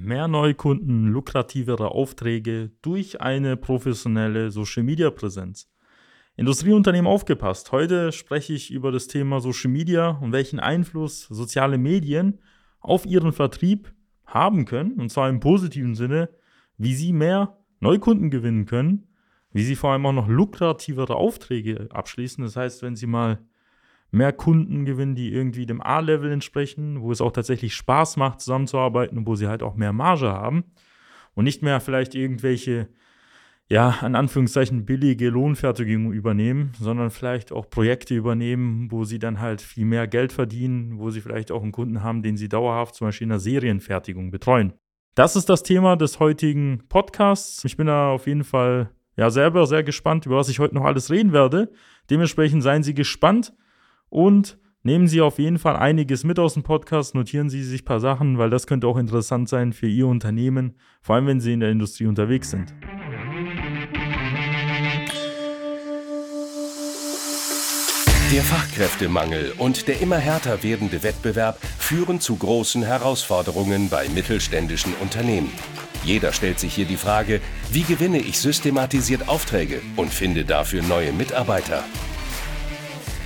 Mehr Neukunden, lukrativere Aufträge durch eine professionelle Social-Media-Präsenz. Industrieunternehmen aufgepasst. Heute spreche ich über das Thema Social Media und welchen Einfluss soziale Medien auf ihren Vertrieb haben können, und zwar im positiven Sinne, wie sie mehr Neukunden gewinnen können, wie sie vor allem auch noch lukrativere Aufträge abschließen. Das heißt, wenn sie mal mehr Kunden gewinnen, die irgendwie dem A-Level entsprechen, wo es auch tatsächlich Spaß macht, zusammenzuarbeiten und wo sie halt auch mehr Marge haben und nicht mehr vielleicht irgendwelche, ja, an Anführungszeichen billige Lohnfertigung übernehmen, sondern vielleicht auch Projekte übernehmen, wo sie dann halt viel mehr Geld verdienen, wo sie vielleicht auch einen Kunden haben, den sie dauerhaft zum Beispiel in der Serienfertigung betreuen. Das ist das Thema des heutigen Podcasts. Ich bin da auf jeden Fall ja selber sehr gespannt, über was ich heute noch alles reden werde. Dementsprechend seien Sie gespannt und nehmen Sie auf jeden Fall einiges mit aus dem Podcast, notieren Sie sich ein paar Sachen, weil das könnte auch interessant sein für Ihr Unternehmen, vor allem wenn Sie in der Industrie unterwegs sind. Der Fachkräftemangel und der immer härter werdende Wettbewerb führen zu großen Herausforderungen bei mittelständischen Unternehmen. Jeder stellt sich hier die Frage, wie gewinne ich systematisiert Aufträge und finde dafür neue Mitarbeiter?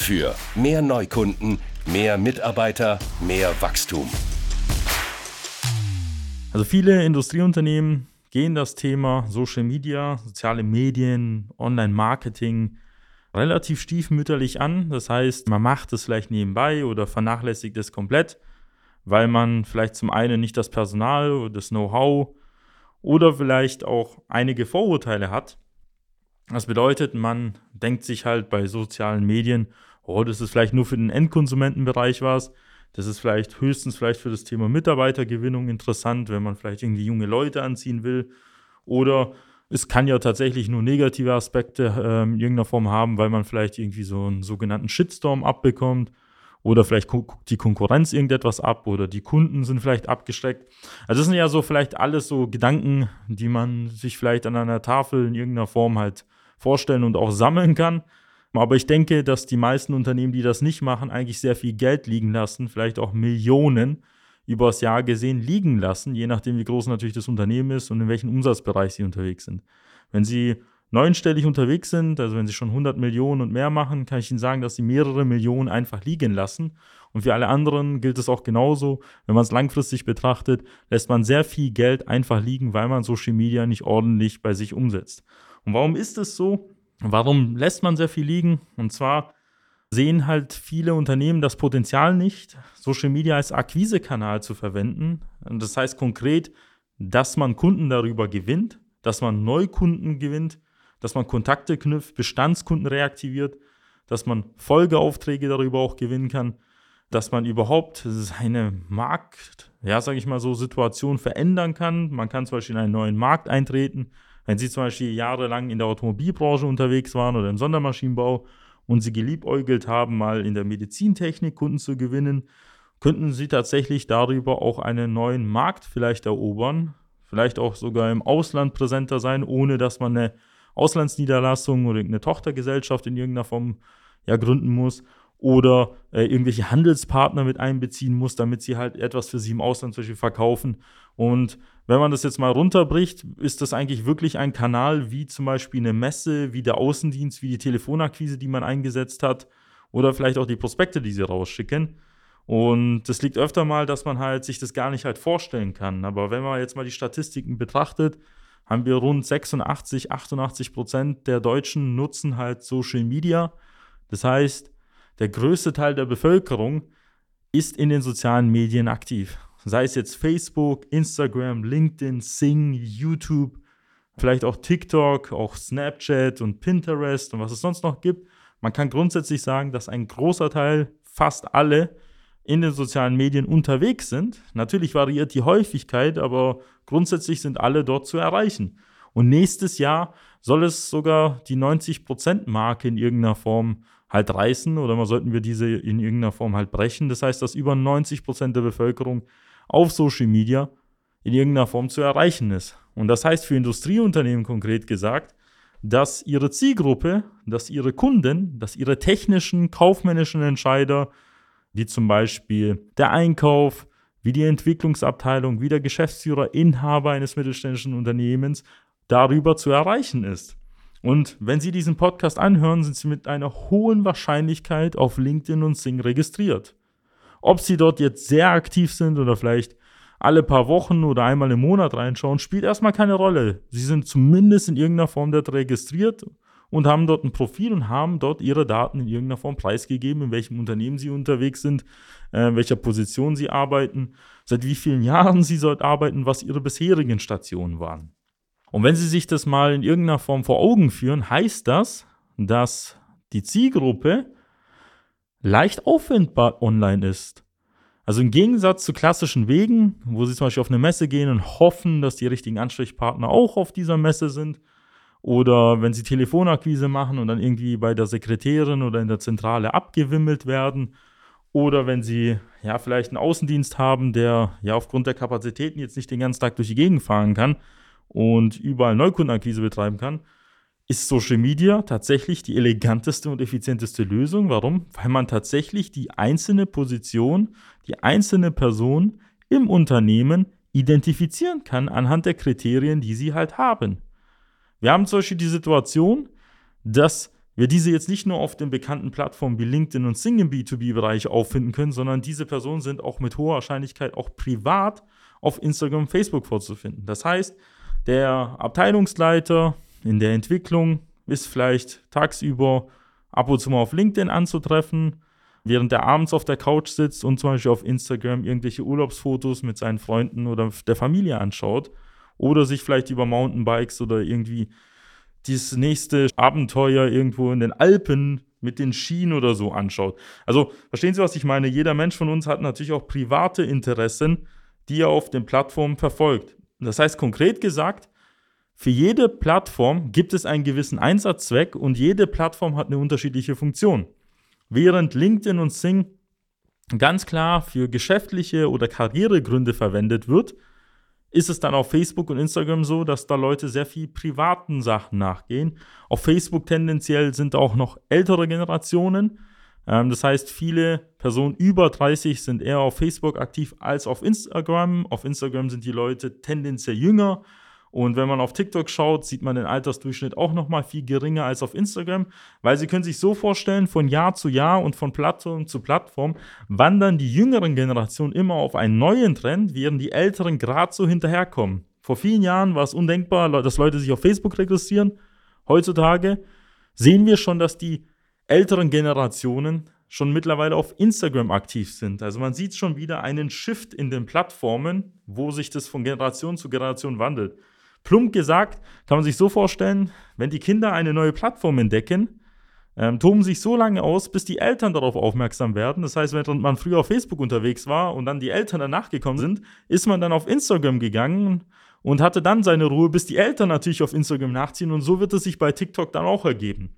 Für mehr Neukunden, Mehr Mitarbeiter, mehr Wachstum. Also viele Industrieunternehmen gehen das Thema Social Media, soziale Medien, Online-Marketing relativ stiefmütterlich an. Das heißt, man macht es vielleicht nebenbei oder vernachlässigt es komplett, weil man vielleicht zum einen nicht das Personal oder das Know-how oder vielleicht auch einige Vorurteile hat. Das bedeutet, man denkt sich halt bei sozialen Medien, oh, das ist vielleicht nur für den Endkonsumentenbereich was. Das ist vielleicht höchstens vielleicht für das Thema Mitarbeitergewinnung interessant, wenn man vielleicht irgendwie junge Leute anziehen will. Oder es kann ja tatsächlich nur negative Aspekte äh, in irgendeiner Form haben, weil man vielleicht irgendwie so einen sogenannten Shitstorm abbekommt. Oder vielleicht guckt die Konkurrenz irgendetwas ab oder die Kunden sind vielleicht abgeschreckt. Also das sind ja so vielleicht alles so Gedanken, die man sich vielleicht an einer Tafel in irgendeiner Form halt vorstellen und auch sammeln kann. Aber ich denke, dass die meisten Unternehmen, die das nicht machen, eigentlich sehr viel Geld liegen lassen, vielleicht auch Millionen übers Jahr gesehen liegen lassen, je nachdem, wie groß natürlich das Unternehmen ist und in welchem Umsatzbereich sie unterwegs sind. Wenn sie neunstellig unterwegs sind, also wenn sie schon 100 Millionen und mehr machen, kann ich Ihnen sagen, dass sie mehrere Millionen einfach liegen lassen. Und für alle anderen gilt es auch genauso. Wenn man es langfristig betrachtet, lässt man sehr viel Geld einfach liegen, weil man Social Media nicht ordentlich bei sich umsetzt. Und warum ist es so? Warum lässt man sehr viel liegen? Und zwar sehen halt viele Unternehmen das Potenzial nicht, Social Media als Akquisekanal zu verwenden. Das heißt konkret, dass man Kunden darüber gewinnt, dass man Neukunden gewinnt, dass man Kontakte knüpft, Bestandskunden reaktiviert, dass man Folgeaufträge darüber auch gewinnen kann, dass man überhaupt seine Markt, ja, sage ich mal so, Situation verändern kann. Man kann zum Beispiel in einen neuen Markt eintreten, wenn Sie zum Beispiel jahrelang in der Automobilbranche unterwegs waren oder im Sondermaschinenbau und Sie geliebäugelt haben, mal in der Medizintechnik Kunden zu gewinnen, könnten Sie tatsächlich darüber auch einen neuen Markt vielleicht erobern, vielleicht auch sogar im Ausland präsenter sein, ohne dass man eine Auslandsniederlassung oder eine Tochtergesellschaft in irgendeiner Form ja, gründen muss oder äh, irgendwelche Handelspartner mit einbeziehen muss, damit sie halt etwas für sie im Ausland zum Beispiel verkaufen. Und wenn man das jetzt mal runterbricht, ist das eigentlich wirklich ein Kanal wie zum Beispiel eine Messe, wie der Außendienst, wie die Telefonakquise, die man eingesetzt hat oder vielleicht auch die Prospekte, die sie rausschicken. Und das liegt öfter mal, dass man halt sich das gar nicht halt vorstellen kann. Aber wenn man jetzt mal die Statistiken betrachtet, haben wir rund 86, 88 Prozent der Deutschen nutzen halt Social Media. Das heißt, der größte Teil der Bevölkerung ist in den sozialen Medien aktiv. Sei es jetzt Facebook, Instagram, LinkedIn, Sing, YouTube, vielleicht auch TikTok, auch Snapchat und Pinterest und was es sonst noch gibt. Man kann grundsätzlich sagen, dass ein großer Teil, fast alle, in den sozialen Medien unterwegs sind. Natürlich variiert die Häufigkeit, aber grundsätzlich sind alle dort zu erreichen. Und nächstes Jahr soll es sogar die 90%-Marke in irgendeiner Form halt reißen oder mal sollten wir diese in irgendeiner Form halt brechen. Das heißt, dass über 90% der Bevölkerung auf Social Media in irgendeiner Form zu erreichen ist. Und das heißt für Industrieunternehmen konkret gesagt, dass ihre Zielgruppe, dass ihre Kunden, dass ihre technischen, kaufmännischen Entscheider, wie zum Beispiel der Einkauf, wie die Entwicklungsabteilung, wie der Geschäftsführer, Inhaber eines mittelständischen Unternehmens darüber zu erreichen ist. Und wenn Sie diesen Podcast anhören, sind Sie mit einer hohen Wahrscheinlichkeit auf LinkedIn und Sing registriert. Ob Sie dort jetzt sehr aktiv sind oder vielleicht alle paar Wochen oder einmal im Monat reinschauen, spielt erstmal keine Rolle. Sie sind zumindest in irgendeiner Form dort registriert und haben dort ein Profil und haben dort ihre Daten in irgendeiner Form preisgegeben, in welchem Unternehmen sie unterwegs sind, äh, in welcher Position sie arbeiten, seit wie vielen Jahren sie dort arbeiten, was ihre bisherigen Stationen waren. Und wenn Sie sich das mal in irgendeiner Form vor Augen führen, heißt das, dass die Zielgruppe leicht aufwendbar online ist. Also im Gegensatz zu klassischen Wegen, wo Sie zum Beispiel auf eine Messe gehen und hoffen, dass die richtigen Ansprechpartner auch auf dieser Messe sind, oder wenn Sie Telefonakquise machen und dann irgendwie bei der Sekretärin oder in der Zentrale abgewimmelt werden, oder wenn Sie ja vielleicht einen Außendienst haben, der ja aufgrund der Kapazitäten jetzt nicht den ganzen Tag durch die Gegend fahren kann, und überall Neukundenakquise betreiben kann, ist Social Media tatsächlich die eleganteste und effizienteste Lösung. Warum? Weil man tatsächlich die einzelne Position, die einzelne Person im Unternehmen identifizieren kann anhand der Kriterien, die sie halt haben. Wir haben zum Beispiel die Situation, dass wir diese jetzt nicht nur auf den bekannten Plattformen wie LinkedIn und Sing im B2B-Bereich auffinden können, sondern diese Personen sind auch mit hoher Wahrscheinlichkeit auch privat auf Instagram und Facebook vorzufinden. Das heißt, der Abteilungsleiter in der Entwicklung ist vielleicht tagsüber ab und zu mal auf LinkedIn anzutreffen, während er abends auf der Couch sitzt und zum Beispiel auf Instagram irgendwelche Urlaubsfotos mit seinen Freunden oder der Familie anschaut oder sich vielleicht über Mountainbikes oder irgendwie dieses nächste Abenteuer irgendwo in den Alpen mit den Schienen oder so anschaut. Also verstehen Sie, was ich meine? Jeder Mensch von uns hat natürlich auch private Interessen, die er auf den Plattformen verfolgt. Das heißt konkret gesagt, für jede Plattform gibt es einen gewissen Einsatzzweck und jede Plattform hat eine unterschiedliche Funktion. Während LinkedIn und Sing ganz klar für geschäftliche oder Karrieregründe verwendet wird, ist es dann auf Facebook und Instagram so, dass da Leute sehr viel privaten Sachen nachgehen. Auf Facebook tendenziell sind auch noch ältere Generationen ähm, das heißt, viele Personen über 30 sind eher auf Facebook aktiv als auf Instagram. Auf Instagram sind die Leute tendenziell jünger. Und wenn man auf TikTok schaut, sieht man den Altersdurchschnitt auch noch mal viel geringer als auf Instagram, weil Sie können sich so vorstellen, von Jahr zu Jahr und von Plattform zu Plattform wandern die jüngeren Generationen immer auf einen neuen Trend, während die älteren gerade so hinterherkommen. Vor vielen Jahren war es undenkbar, dass Leute sich auf Facebook registrieren. Heutzutage sehen wir schon, dass die älteren Generationen schon mittlerweile auf Instagram aktiv sind. Also man sieht schon wieder einen Shift in den Plattformen, wo sich das von Generation zu Generation wandelt. Plump gesagt, kann man sich so vorstellen, wenn die Kinder eine neue Plattform entdecken, ähm, toben sich so lange aus, bis die Eltern darauf aufmerksam werden. Das heißt, wenn man früher auf Facebook unterwegs war und dann die Eltern danach gekommen sind, ist man dann auf Instagram gegangen und hatte dann seine Ruhe, bis die Eltern natürlich auf Instagram nachziehen. Und so wird es sich bei TikTok dann auch ergeben.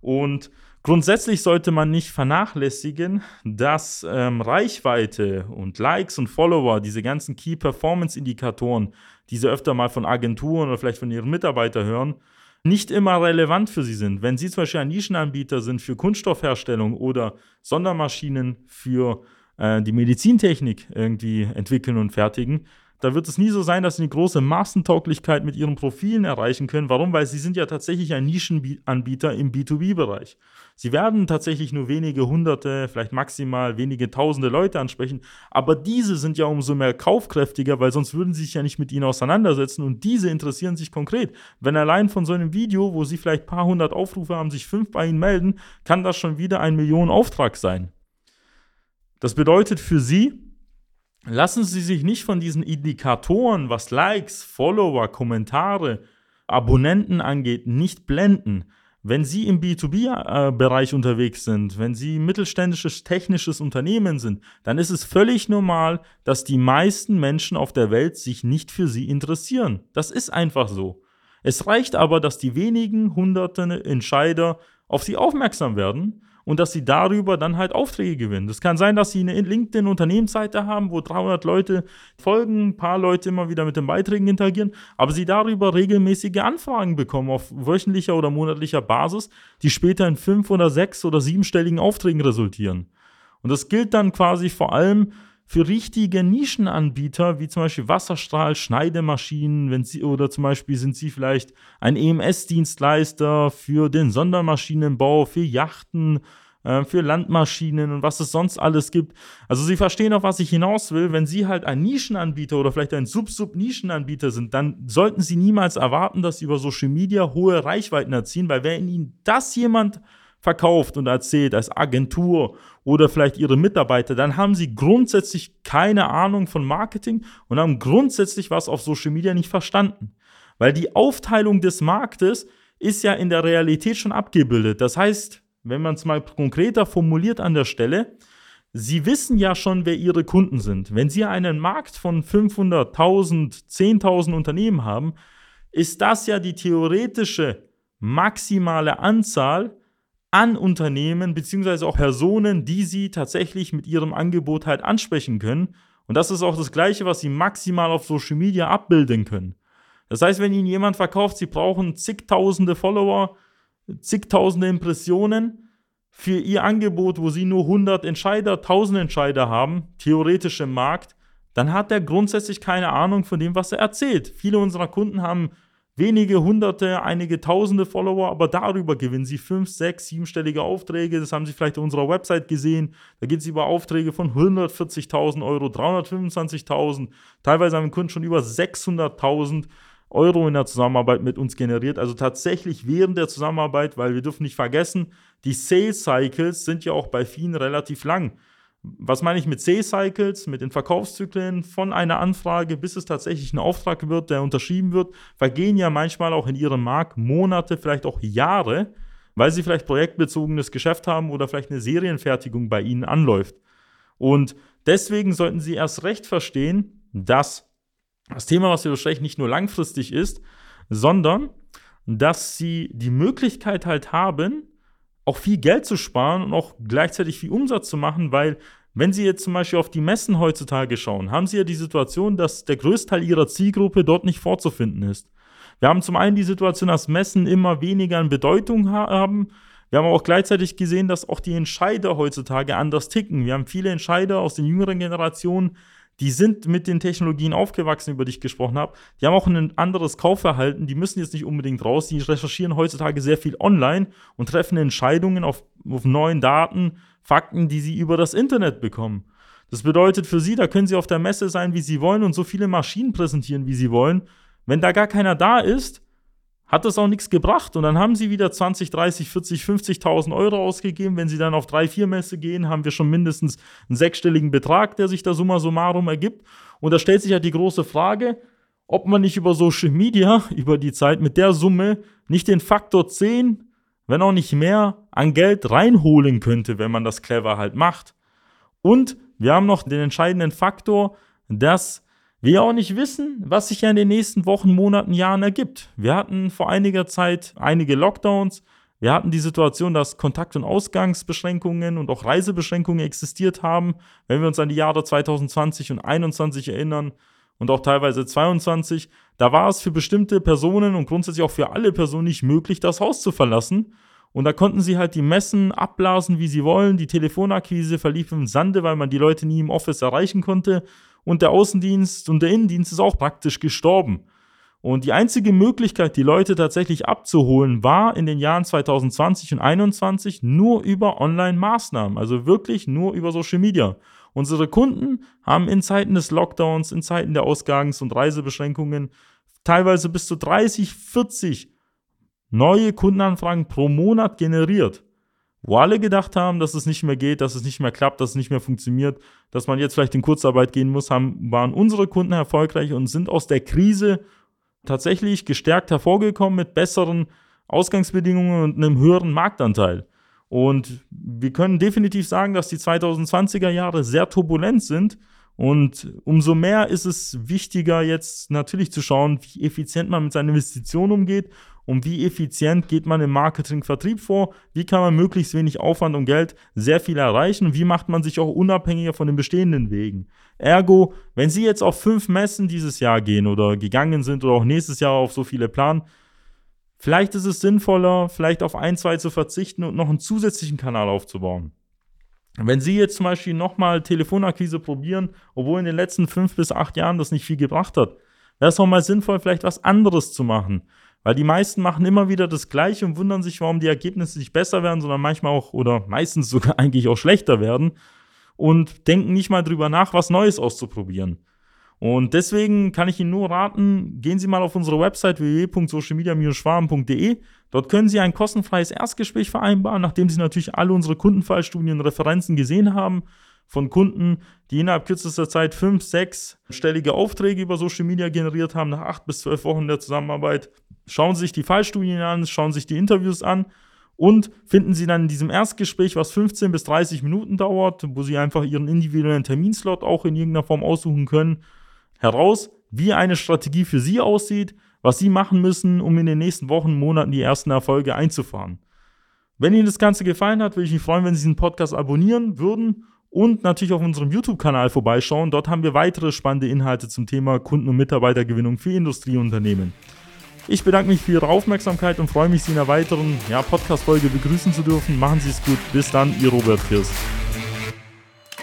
Und Grundsätzlich sollte man nicht vernachlässigen, dass ähm, Reichweite und Likes und Follower, diese ganzen Key Performance Indikatoren, die Sie öfter mal von Agenturen oder vielleicht von Ihren Mitarbeitern hören, nicht immer relevant für Sie sind. Wenn Sie zum Beispiel ein Nischenanbieter sind für Kunststoffherstellung oder Sondermaschinen für äh, die Medizintechnik irgendwie entwickeln und fertigen, Da wird es nie so sein, dass sie eine große Massentauglichkeit mit ihren Profilen erreichen können. Warum? Weil sie sind ja tatsächlich ein Nischenanbieter im B2B-Bereich. Sie werden tatsächlich nur wenige hunderte, vielleicht maximal wenige tausende Leute ansprechen, aber diese sind ja umso mehr kaufkräftiger, weil sonst würden sie sich ja nicht mit ihnen auseinandersetzen und diese interessieren sich konkret. Wenn allein von so einem Video, wo sie vielleicht ein paar hundert Aufrufe haben, sich fünf bei ihnen melden, kann das schon wieder ein Millionenauftrag sein. Das bedeutet für sie, lassen Sie sich nicht von diesen Indikatoren, was Likes, Follower, Kommentare, Abonnenten angeht, nicht blenden. Wenn Sie im B2B-Bereich unterwegs sind, wenn Sie mittelständisches technisches Unternehmen sind, dann ist es völlig normal, dass die meisten Menschen auf der Welt sich nicht für Sie interessieren. Das ist einfach so. Es reicht aber, dass die wenigen hunderten Entscheider auf Sie aufmerksam werden und dass sie darüber dann halt Aufträge gewinnen. Das kann sein, dass sie eine LinkedIn-Unternehmensseite haben, wo 300 Leute folgen, ein paar Leute immer wieder mit den Beiträgen interagieren, aber sie darüber regelmäßige Anfragen bekommen auf wöchentlicher oder monatlicher Basis, die später in fünf oder sechs oder siebenstelligen Aufträgen resultieren. Und das gilt dann quasi vor allem für richtige Nischenanbieter, wie zum Beispiel Wasserstrahl, Schneidemaschinen, wenn sie, oder zum Beispiel sind sie vielleicht ein EMS-Dienstleister für den Sondermaschinenbau, für Yachten, äh, für Landmaschinen und was es sonst alles gibt. Also sie verstehen auf was ich hinaus will. Wenn sie halt ein Nischenanbieter oder vielleicht ein Sub-Sub-Nischenanbieter sind, dann sollten sie niemals erwarten, dass sie über Social Media hohe Reichweiten erzielen, weil wenn ihnen das jemand verkauft und erzählt als Agentur oder vielleicht ihre Mitarbeiter, dann haben sie grundsätzlich keine Ahnung von Marketing und haben grundsätzlich was auf Social Media nicht verstanden. Weil die Aufteilung des Marktes ist ja in der Realität schon abgebildet. Das heißt, wenn man es mal konkreter formuliert an der Stelle, Sie wissen ja schon, wer Ihre Kunden sind. Wenn Sie einen Markt von 500.000, 10.000 Unternehmen haben, ist das ja die theoretische maximale Anzahl an Unternehmen beziehungsweise auch Personen, die sie tatsächlich mit ihrem Angebot halt ansprechen können. Und das ist auch das Gleiche, was sie maximal auf Social Media abbilden können. Das heißt, wenn ihnen jemand verkauft, sie brauchen zigtausende Follower, zigtausende Impressionen für ihr Angebot, wo sie nur 100 Entscheider, 1000 Entscheider haben, theoretisch im Markt, dann hat er grundsätzlich keine Ahnung von dem, was er erzählt. Viele unserer Kunden haben wenige hunderte, einige tausende Follower, aber darüber gewinnen sie fünf, sechs, siebenstellige Aufträge. Das haben sie vielleicht auf unserer Website gesehen. Da geht es über Aufträge von 140.000 Euro, 325.000. Teilweise haben Kunden schon über 600.000 Euro in der Zusammenarbeit mit uns generiert. Also tatsächlich während der Zusammenarbeit, weil wir dürfen nicht vergessen, die Sales Cycles sind ja auch bei vielen relativ lang was meine ich mit Sales-Cycles, mit den Verkaufszyklen von einer Anfrage, bis es tatsächlich ein Auftrag wird, der unterschrieben wird, vergehen ja manchmal auch in ihrem Markt Monate, vielleicht auch Jahre, weil sie vielleicht projektbezogenes Geschäft haben oder vielleicht eine Serienfertigung bei ihnen anläuft. Und deswegen sollten sie erst recht verstehen, dass das Thema, was wir besprechen, nicht nur langfristig ist, sondern dass sie die Möglichkeit halt haben, auch viel Geld zu sparen und auch gleichzeitig viel Umsatz zu machen, weil wenn Sie jetzt zum Beispiel auf die Messen heutzutage schauen, haben Sie ja die Situation, dass der Größteil Ihrer Zielgruppe dort nicht vorzufinden ist. Wir haben zum einen die Situation, dass Messen immer weniger an Bedeutung haben. Wir haben auch gleichzeitig gesehen, dass auch die Entscheider heutzutage anders ticken. Wir haben viele Entscheider aus den jüngeren Generationen, die sind mit den Technologien aufgewachsen, über die ich gesprochen habe. Die haben auch ein anderes Kaufverhalten. Die müssen jetzt nicht unbedingt raus. Die recherchieren heutzutage sehr viel online und treffen Entscheidungen auf, auf neuen Daten, Fakten, die sie über das Internet bekommen. Das bedeutet für sie, da können sie auf der Messe sein, wie sie wollen und so viele Maschinen präsentieren, wie sie wollen. Wenn da gar keiner da ist, hat das auch nichts gebracht. Und dann haben sie wieder 20, 30, 40, 50.000 Euro ausgegeben. Wenn sie dann auf drei, vier Messe gehen, haben wir schon mindestens einen sechsstelligen Betrag, der sich da summa summarum ergibt. Und da stellt sich halt die große Frage, ob man nicht über Social Media, über die Zeit mit der Summe nicht den Faktor 10, wenn auch nicht mehr, an Geld reinholen könnte, wenn man das clever halt macht. Und wir haben noch den entscheidenden Faktor, dass wir auch nicht wissen, was sich ja in den nächsten Wochen, Monaten, Jahren ergibt. Wir hatten vor einiger Zeit einige Lockdowns. Wir hatten die Situation, dass Kontakt- und Ausgangsbeschränkungen und auch Reisebeschränkungen existiert haben. Wenn wir uns an die Jahre 2020 und 2021 erinnern und auch teilweise 2022, da war es für bestimmte Personen und grundsätzlich auch für alle Personen nicht möglich, das Haus zu verlassen. Und da konnten sie halt die Messen abblasen, wie sie wollen. Die Telefonakquise verlief im Sande, weil man die Leute nie im Office erreichen konnte. und der Außendienst und der Innendienst ist auch praktisch gestorben. Und die einzige Möglichkeit, die Leute tatsächlich abzuholen, war in den Jahren 2020 und 2021 nur über Online-Maßnahmen, also wirklich nur über Social Media. Unsere Kunden haben in Zeiten des Lockdowns, in Zeiten der Ausgangs- und Reisebeschränkungen teilweise bis zu 30, 40 neue Kundenanfragen pro Monat generiert. Wo alle gedacht haben, dass es nicht mehr geht, dass es nicht mehr klappt, dass es nicht mehr funktioniert, dass man jetzt vielleicht in Kurzarbeit gehen muss, haben, waren unsere Kunden erfolgreich und sind aus der Krise tatsächlich gestärkt hervorgekommen mit besseren Ausgangsbedingungen und einem höheren Marktanteil. Und wir können definitiv sagen, dass die 2020er Jahre sehr turbulent sind. Und umso mehr ist es wichtiger, jetzt natürlich zu schauen, wie effizient man mit seinen Investitionen umgeht und wie effizient geht man im Marketing-Vertrieb vor, wie kann man möglichst wenig Aufwand und Geld sehr viel erreichen und wie macht man sich auch unabhängiger von den bestehenden Wegen. Ergo, wenn Sie jetzt auf fünf Messen dieses Jahr gehen oder gegangen sind oder auch nächstes Jahr auf so viele planen, Vielleicht ist es sinnvoller, vielleicht auf ein, zwei zu verzichten und noch einen zusätzlichen Kanal aufzubauen. Wenn Sie jetzt zum Beispiel nochmal Telefonakquise probieren, obwohl in den letzten fünf bis acht Jahren das nicht viel gebracht hat, wäre es auch mal sinnvoll, vielleicht was anderes zu machen. Weil die meisten machen immer wieder das Gleiche und wundern sich, warum die Ergebnisse nicht besser werden, sondern manchmal auch oder meistens sogar eigentlich auch schlechter werden und denken nicht mal drüber nach, was Neues auszuprobieren. Und deswegen kann ich Ihnen nur raten, gehen Sie mal auf unsere Website www.socialmedia-schwaben.de. Dort können Sie ein kostenfreies Erstgespräch vereinbaren, nachdem Sie natürlich alle unsere Kundenfallstudien und Referenzen gesehen haben von Kunden, die innerhalb kürzester Zeit fünf, sechs stellige Aufträge über Social Media generiert haben, nach acht bis zwölf Wochen der Zusammenarbeit. Schauen Sie sich die Fallstudien an, schauen Sie sich die Interviews an und finden Sie dann in diesem Erstgespräch, was 15 bis 30 Minuten dauert, wo Sie einfach Ihren individuellen Terminslot auch in irgendeiner Form aussuchen können, heraus, wie eine Strategie für Sie aussieht, was Sie machen müssen, um in den nächsten Wochen, Monaten die ersten Erfolge einzufahren. Wenn Ihnen das Ganze gefallen hat, würde ich mich freuen, wenn Sie diesen Podcast abonnieren würden und natürlich auf unserem YouTube-Kanal vorbeischauen. Dort haben wir weitere spannende Inhalte zum Thema Kunden- und Mitarbeitergewinnung für Industrieunternehmen. Ich bedanke mich für Ihre Aufmerksamkeit und freue mich, Sie in einer weiteren ja, Podcast-Folge begrüßen zu dürfen. Machen Sie es gut. Bis dann, Ihr Robert Kirst.